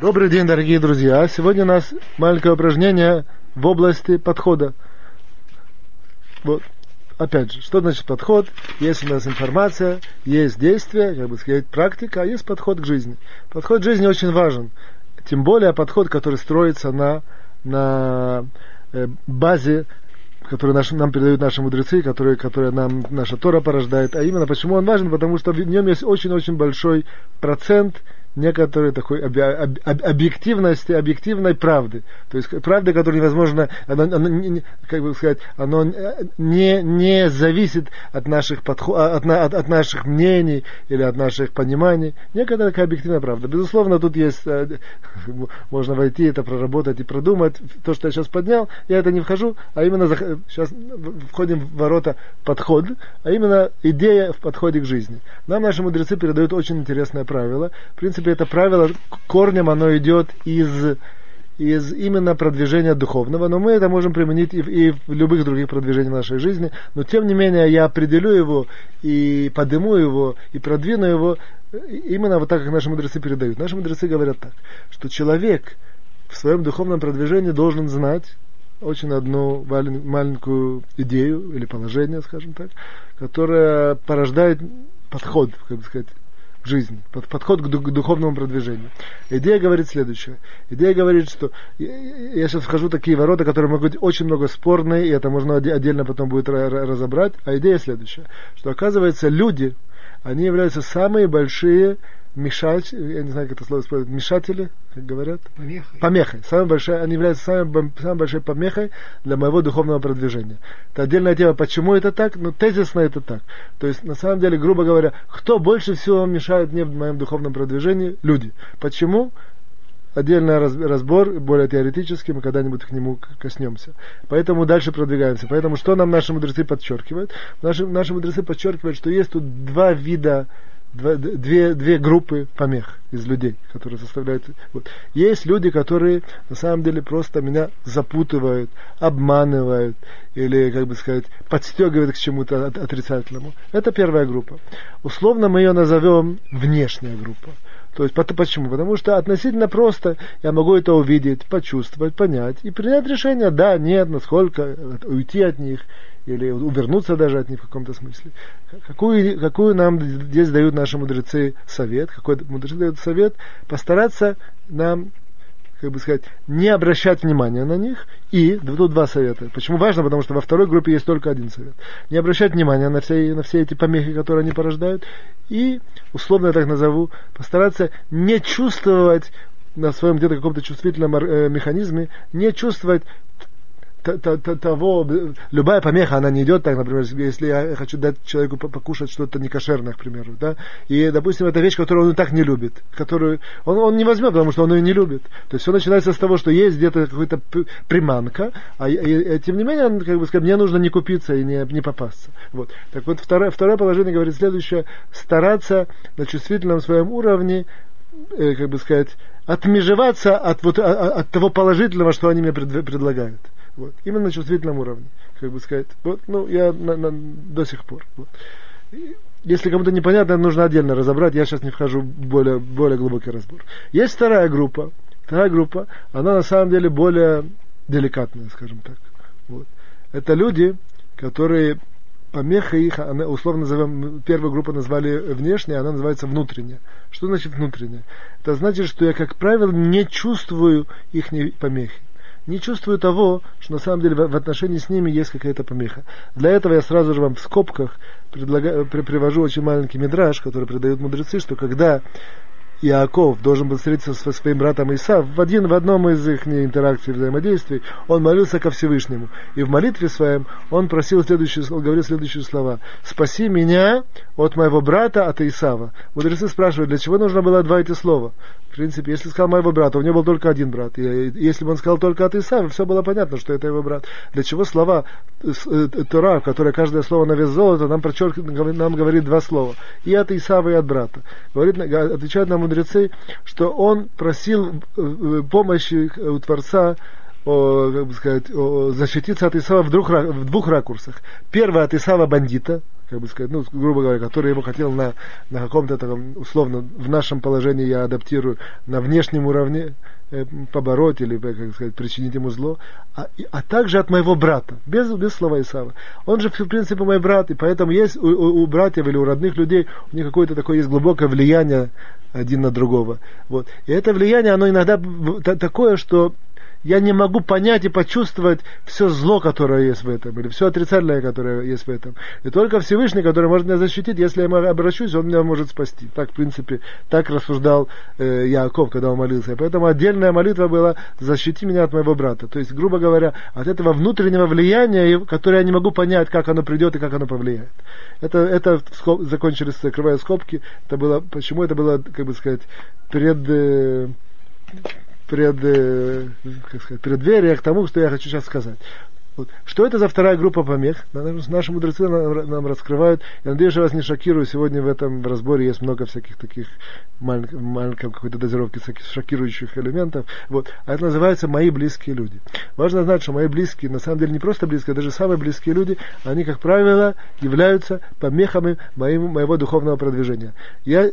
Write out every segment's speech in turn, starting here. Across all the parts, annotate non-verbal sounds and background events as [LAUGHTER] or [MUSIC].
Добрый день, дорогие друзья. Сегодня у нас маленькое упражнение в области подхода. Вот. Опять же, что значит подход? Есть у нас информация, есть действие, как бы сказать, практика, а есть подход к жизни. Подход к жизни очень важен. Тем более подход, который строится на, на э, базе которые наш, нам передают наши мудрецы, которые, которые нам наша Тора порождает. А именно почему он важен? Потому что в нем есть очень-очень большой процент некоторой такой объективности, объективной правды. То есть правды, которая невозможно, она, она, как бы сказать, оно не, не зависит от наших, подход, от, от, от наших мнений или от наших пониманий. Некоторая такая объективная правда. Безусловно, тут есть, э, [LAUGHS] можно войти, это проработать и продумать. То, что я сейчас поднял, я это не вхожу, а именно сейчас входим в ворота подход, а именно идея в подходе к жизни. Нам наши мудрецы передают очень интересное правило. В принципе, принципе, это правило корнем оно идет из, из именно продвижения духовного, но мы это можем применить и в, и в любых других продвижениях нашей жизни. Но тем не менее я определю его и подниму его и продвину его именно вот так, как наши мудрецы передают. Наши мудрецы говорят так, что человек в своем духовном продвижении должен знать очень одну маленькую идею или положение, скажем так, которое порождает подход, как бы сказать, жизни, под, подход к, к духовному продвижению. Идея говорит следующее. Идея говорит, что я сейчас вхожу в такие ворота, которые могут быть очень много спорные, и это можно отдельно потом будет разобрать. А идея следующая, что оказывается люди, они являются самые большие мешать, я не знаю, как это слово использовать, мешатели, как говорят? Помехой. Помехой. Самой большой, они являются самой, самой большой помехой для моего духовного продвижения. Это отдельная тема, почему это так, но тезисно это так. То есть, на самом деле, грубо говоря, кто больше всего мешает мне в моем духовном продвижении? Люди. Почему? отдельный разбор, более теоретический, мы когда-нибудь к нему коснемся. Поэтому дальше продвигаемся. Поэтому что нам наши мудрецы подчеркивают? Наши, наши мудрецы подчеркивают, что есть тут два вида две, две группы помех из людей, которые составляют... Вот. Есть люди, которые на самом деле просто меня запутывают, обманывают или, как бы сказать, подстегивают к чему-то отрицательному. Это первая группа. Условно мы ее назовем внешняя группа. То есть почему? Потому что относительно просто я могу это увидеть, почувствовать, понять и принять решение, да, нет, насколько уйти от них или увернуться даже от них в каком-то смысле. Какую, какую нам здесь дают наши мудрецы совет? Какой мудрецы дают совет? Постараться нам как бы сказать, не обращать внимания на них. И тут два совета. Почему важно? Потому что во второй группе есть только один совет. Не обращать внимания на все, на все эти помехи, которые они порождают. И, условно я так назову, постараться не чувствовать на своем где-то каком-то чувствительном э, механизме, не чувствовать того, любая помеха, она не идет так, например, если я хочу дать человеку покушать что-то некошерное, к примеру, да, и, допустим, это вещь, которую он и так не любит, которую он, он не возьмет, потому что он ее не любит. То есть все начинается с того, что есть где-то какая-то приманка, а и, и, тем не менее, как бы сказать, мне нужно не купиться и не, не попасться. Вот. Так вот, второе, второе положение говорит следующее, стараться на чувствительном своем уровне, э, как бы сказать, отмежеваться от, вот, от, от того положительного, что они мне пред, предлагают. Вот. Именно на чувствительном уровне, как бы сказать. Вот, ну, я на, на, до сих пор. Вот. Если кому-то непонятно, нужно отдельно разобрать. Я сейчас не вхожу в более, более глубокий разбор. Есть вторая группа. Вторая группа, она на самом деле более деликатная, скажем так. Вот. Это люди, которые помеха их, она, условно назовем, первую группу назвали внешняя, она называется внутренняя. Что значит внутренняя? Это значит, что я, как правило, не чувствую их помехи не чувствую того, что на самом деле в отношении с ними есть какая-то помеха. Для этого я сразу же вам в скобках предлагаю, при, привожу очень маленький мидраж, который придают мудрецы, что когда Иаков должен был встретиться со своим братом Исав, в, один, в одном из их интеракций, взаимодействий, он молился ко Всевышнему. И в молитве своем он просил следующие, он говорил следующие слова. «Спаси меня от моего брата, от Исава». Мудрецы спрашивают, для чего нужно было два эти слова? В принципе, если сказал моего брата, у него был только один брат. И если бы он сказал только от Исава, все было понятно, что это его брат. Для чего слова э, э, Тора, которое каждое слово на вес золота, нам, подчеркивает, нам говорит два слова. И от Исава, и от брата. Говорит, отвечает нам мудрецы, что он просил э, помощи у Творца о, как бы сказать, о, защититься от Исава в двух, в двух ракурсах. Первое от Исава бандита, как бы сказать, ну, грубо говоря, который ему хотел на, на каком-то таком, условно, в нашем положении я адаптирую, на внешнем уровне, Э, побороть или, э, как сказать, причинить ему зло, а, а также от моего брата, без, без слова Исава. Он же, в принципе, мой брат, и поэтому есть у, у, у братьев или у родных людей у них какое-то такое есть глубокое влияние один на другого. Вот. И это влияние, оно иногда такое, что я не могу понять и почувствовать все зло, которое есть в этом, или все отрицательное, которое есть в этом. И только Всевышний, который может меня защитить, если я обращусь, он меня может спасти. Так, в принципе, так рассуждал э, Яков, когда он молился. Поэтому отдельная молитва была «защити меня от моего брата». То есть, грубо говоря, от этого внутреннего влияния, которое я не могу понять, как оно придет и как оно повлияет. Это, это скоб, закончились, закрывая скобки. Это было, почему это было, как бы сказать, пред... Э, пред, э, как сказать, преддверие тому, что я хочу сейчас сказать. Вот. Что это за вторая группа помех? Наши мудрецы нам, нам раскрывают. Я надеюсь, я вас не шокирую. Сегодня в этом разборе есть много всяких таких маленьких, маленькой какой-то дозировки всяких шокирующих элементов. Вот. А это называется «мои близкие люди». Важно знать, что мои близкие, на самом деле не просто близкие, а даже самые близкие люди, они, как правило, являются помехами моим, моего духовного продвижения. Я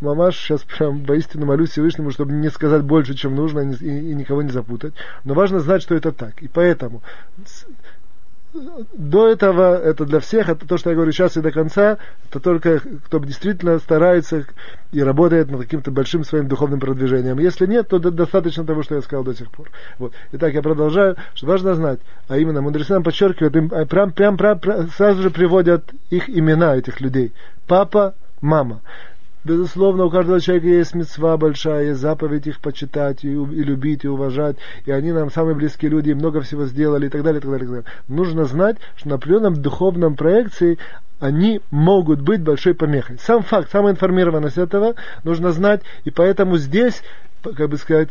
мамаш сейчас прям воистину молюсь Всевышнему, чтобы не сказать больше, чем нужно, и, и никого не запутать. Но важно знать, что это так. И поэтому до этого это для всех, это то, что я говорю сейчас и до конца, это только кто действительно старается и работает над каким-то большим своим духовным продвижением. Если нет, то достаточно того, что я сказал до сих пор. Вот. Итак, я продолжаю, что важно знать, а именно мудрецы нам подчеркивают, им а, прям, прям, прям, прям сразу же приводят их имена этих людей. Папа, мама. Безусловно, у каждого человека есть мецва большая, есть заповедь их почитать и, и любить, и уважать. И они нам самые близкие люди, и много всего сделали, и так далее, и так далее. И так далее. Нужно знать, что на определенном духовном проекции они могут быть большой помехой. Сам факт, самая информированность этого нужно знать, и поэтому здесь, как бы сказать,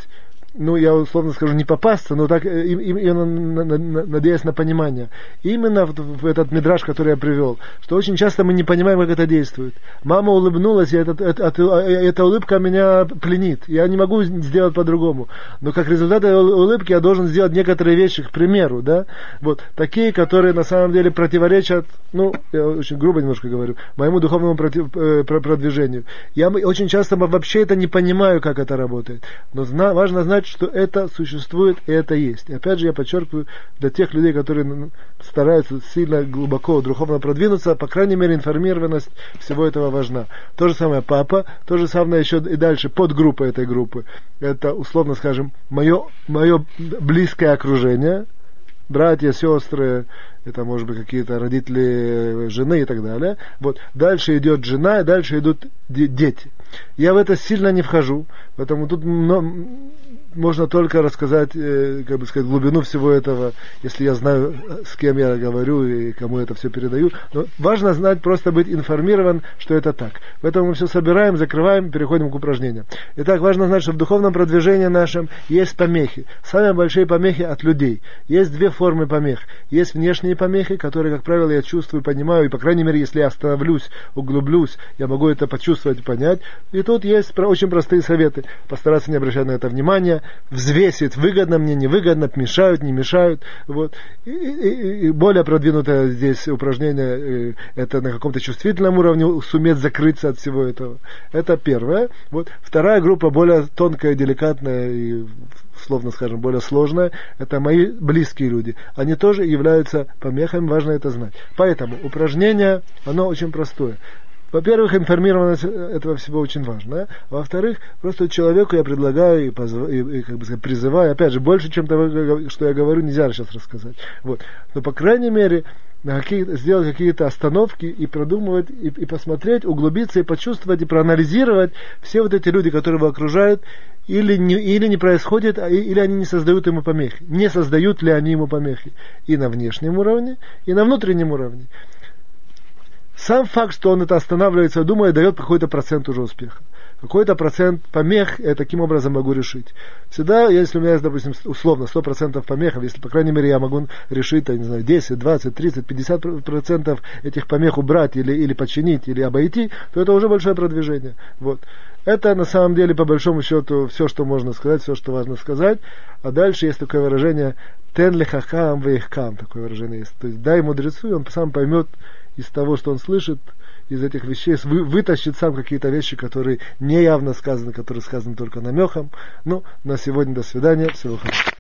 ну, я условно скажу, не попасться, но так, э, именно надеясь на понимание. Именно в, в этот мидраж, который я привел, что очень часто мы не понимаем, как это действует. Мама улыбнулась, и этот, это, это, эта улыбка меня пленит. Я не могу сделать по-другому. Но как результат этой улыбки я должен сделать некоторые вещи, к примеру, да, вот, такие, которые на самом деле противоречат, ну, я очень грубо немножко говорю, моему духовному против, э, продвижению. Я очень часто вообще это не понимаю, как это работает. Но зна, важно знать, что это существует и это есть. И опять же я подчеркиваю, для тех людей, которые стараются сильно глубоко духовно продвинуться, по крайней мере информированность всего этого важна. То же самое папа, то же самое еще и дальше подгруппа этой группы. Это, условно скажем, мое, мое близкое окружение, братья, сестры, это может быть какие-то родители жены и так далее. Вот. Дальше идет жена, и дальше идут дети. Я в это сильно не вхожу, поэтому тут можно только рассказать, э, как бы сказать, глубину всего этого, если я знаю, с кем я говорю и кому это все передаю. Но важно знать, просто быть информирован, что это так. Поэтому мы все собираем, закрываем, переходим к упражнениям. Итак, важно знать, что в духовном продвижении нашем есть помехи. Самые большие помехи от людей. Есть две формы помех. Есть внешние помехи, которые, как правило, я чувствую, понимаю, и, по крайней мере, если я остановлюсь, углублюсь, я могу это почувствовать и понять. И тут есть очень простые советы. Постараться не обращать на это внимания, взвесит, выгодно мне, невыгодно, мешают, не мешают. Вот. И, и, и более продвинутое здесь упражнение, э, это на каком-то чувствительном уровне суметь закрыться от всего этого. Это первое. Вот. Вторая группа, более тонкая, деликатная и словно скажем, более сложная, это мои близкие люди. Они тоже являются помехами, важно это знать. Поэтому упражнение, оно очень простое. Во-первых, информированность этого всего очень важна. Во-вторых, просто человеку я предлагаю и, позв... и, и как бы сказать, призываю, опять же, больше, чем того, что я говорю, нельзя сейчас рассказать. Вот. Но, по крайней мере, какие, сделать какие-то остановки и продумывать, и, и посмотреть, углубиться и почувствовать, и проанализировать все вот эти люди, которые его окружают, или не, или не происходит, а, или они не создают ему помехи. Не создают ли они ему помехи и на внешнем уровне, и на внутреннем уровне. Сам факт, что он это останавливается, думает, дает какой-то процент уже успеха. Какой-то процент помех я таким образом могу решить. Всегда, если у меня есть, допустим, условно 100% помехов, если, по крайней мере, я могу решить, я не знаю, 10, 20, 30, 50% процентов этих помех убрать или, или починить, или обойти, то это уже большое продвижение. Вот. Это на самом деле, по большому счету, все, что можно сказать, все, что важно сказать. А дальше есть такое выражение «тен лехахам вейхкам», такое выражение есть. То есть дай мудрецу, и он сам поймет, из того, что он слышит, из этих вещей, вы, вытащит сам какие-то вещи, которые не явно сказаны, которые сказаны только намеком. Ну, на сегодня до свидания. Всего хорошего.